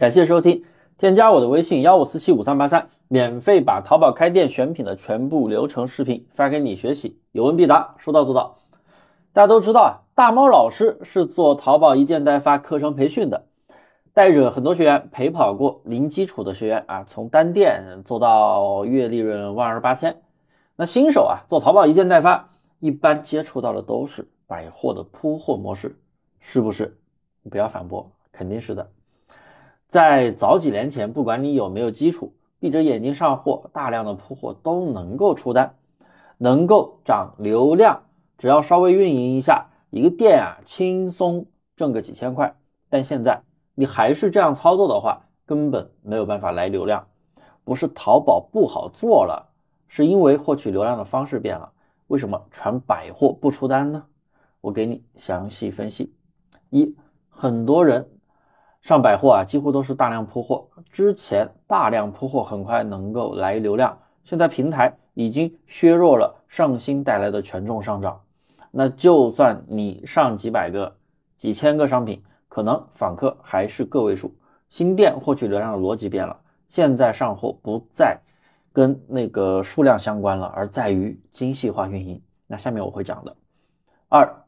感谢收听，添加我的微信幺五四七五三八三，免费把淘宝开店选品的全部流程视频发给你学习，有问必答，说到做到。大家都知道啊，大猫老师是做淘宝一件代发课程培训的，带着很多学员陪跑过零基础的学员啊，从单店做到月利润万儿八千。那新手啊，做淘宝一件代发，一般接触到的都是百货的铺货模式，是不是？不要反驳，肯定是的。在早几年前，不管你有没有基础，闭着眼睛上货，大量的铺货都能够出单，能够涨流量。只要稍微运营一下，一个店啊，轻松挣个几千块。但现在你还是这样操作的话，根本没有办法来流量。不是淘宝不好做了，是因为获取流量的方式变了。为什么传百货不出单呢？我给你详细分析。一，很多人上百货啊，几乎都是大量铺货。之前大量铺货很快能够来流量，现在平台已经削弱了上新带来的权重上涨。那就算你上几百个、几千个商品，可能访客还是个位数。新店获取流量的逻辑变了，现在上货不再跟那个数量相关了，而在于精细化运营。那下面我会讲的。二，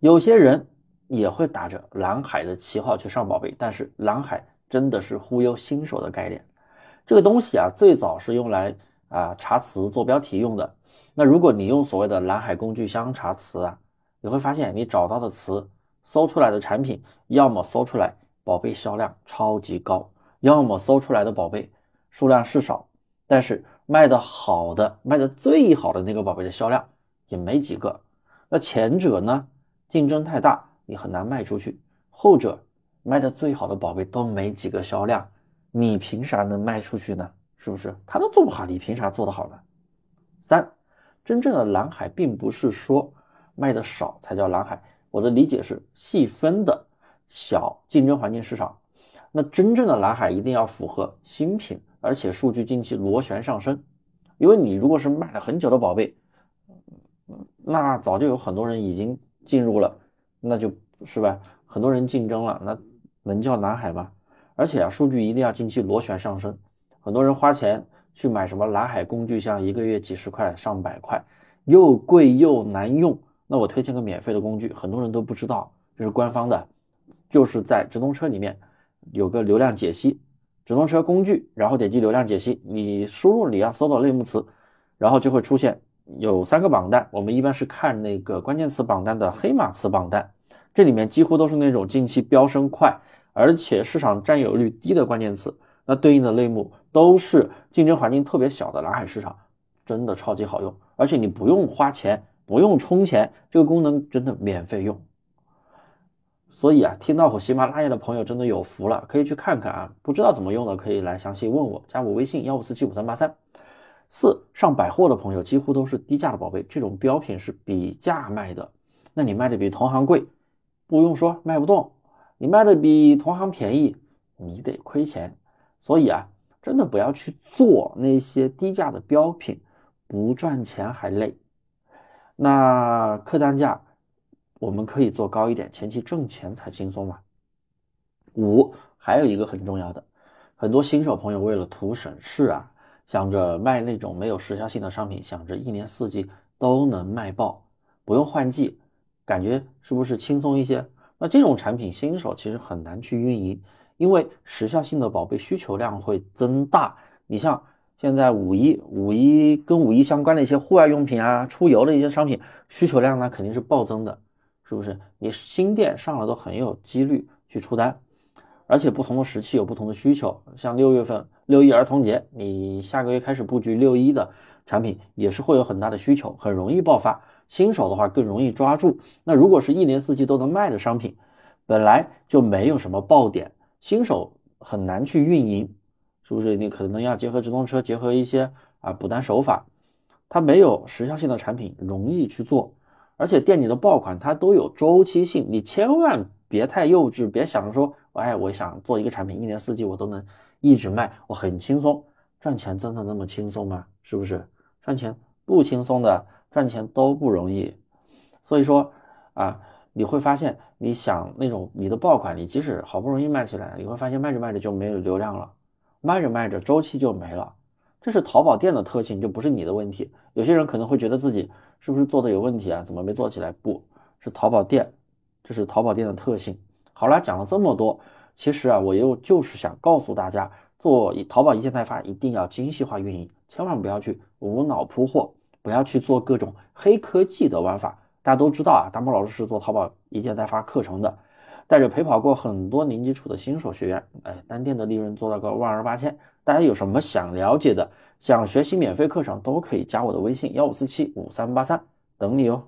有些人也会打着蓝海的旗号去上宝贝，但是蓝海真的是忽悠新手的概念。这个东西啊，最早是用来啊查词、做标题用的。那如果你用所谓的蓝海工具箱查词啊，你会发现你找到的词搜出来的产品，要么搜出来宝贝销量超级高，要么搜出来的宝贝数量是少，但是卖的好的、卖的最好的那个宝贝的销量也没几个。那前者呢，竞争太大，你很难卖出去；后者卖的最好的宝贝都没几个销量，你凭啥能卖出去呢？是不是？他都做不好，你凭啥做得好呢？三。真正的蓝海并不是说卖的少才叫蓝海，我的理解是细分的小竞争环境市场。那真正的蓝海一定要符合新品，而且数据近期螺旋上升。因为你如果是卖了很久的宝贝，那早就有很多人已经进入了，那就是吧，很多人竞争了，那能叫蓝海吗？而且啊，数据一定要近期螺旋上升，很多人花钱。去买什么蓝海工具箱，一个月几十块、上百块，又贵又难用。那我推荐个免费的工具，很多人都不知道，这是官方的，就是在直通车里面有个流量解析，直通车工具，然后点击流量解析，你输入你要搜的类目词，然后就会出现有三个榜单。我们一般是看那个关键词榜单的黑马词榜单，这里面几乎都是那种近期飙升快，而且市场占有率低的关键词。那对应的类目都是竞争环境特别小的蓝海市场，真的超级好用，而且你不用花钱，不用充钱，这个功能真的免费用。所以啊，听到我喜马拉雅的朋友真的有福了，可以去看看啊。不知道怎么用的，可以来详细问我，加我微信幺五四七五三八三。四上百货的朋友几乎都是低价的宝贝，这种标品是比价卖的，那你卖的比同行贵，不用说卖不动，你卖的比同行便宜，你得亏钱。所以啊，真的不要去做那些低价的标品，不赚钱还累。那客单价我们可以做高一点，前期挣钱才轻松嘛。五，还有一个很重要的，很多新手朋友为了图省事啊，想着卖那种没有时效性的商品，想着一年四季都能卖爆，不用换季，感觉是不是轻松一些？那这种产品新手其实很难去运营。因为时效性的宝贝需求量会增大，你像现在五一、五一跟五一相关的一些户外用品啊、出游的一些商品，需求量呢肯定是暴增的，是不是？你新店上了都很有几率去出单，而且不同的时期有不同的需求，像六月份六一儿童节，你下个月开始布局六一的产品，也是会有很大的需求，很容易爆发。新手的话更容易抓住。那如果是一年四季都能卖的商品，本来就没有什么爆点。新手很难去运营，是不是？你可能要结合直通车，结合一些啊补单手法，它没有时效性的产品容易去做，而且店里的爆款它都有周期性，你千万别太幼稚，别想着说，哎，我想做一个产品，一年四季我都能一直卖，我很轻松，赚钱真的那么轻松吗？是不是？赚钱不轻松的，赚钱都不容易，所以说啊。你会发现，你想那种你的爆款，你即使好不容易卖起来，你会发现卖着卖着就没有流量了，卖着卖着周期就没了。这是淘宝店的特性，就不是你的问题。有些人可能会觉得自己是不是做的有问题啊？怎么没做起来？不是淘宝店，这是淘宝店的特性。好了，讲了这么多，其实啊，我又就是想告诉大家，做淘宝一件代发一定要精细化运营，千万不要去无脑铺货，不要去做各种黑科技的玩法。大家都知道啊，大猫老师是做淘宝一件代发课程的。带着陪跑过很多零基础的新手学员，哎，单店的利润做到个万儿八千。大家有什么想了解的，想学习免费课程，都可以加我的微信幺五四七五三八三，等你哦。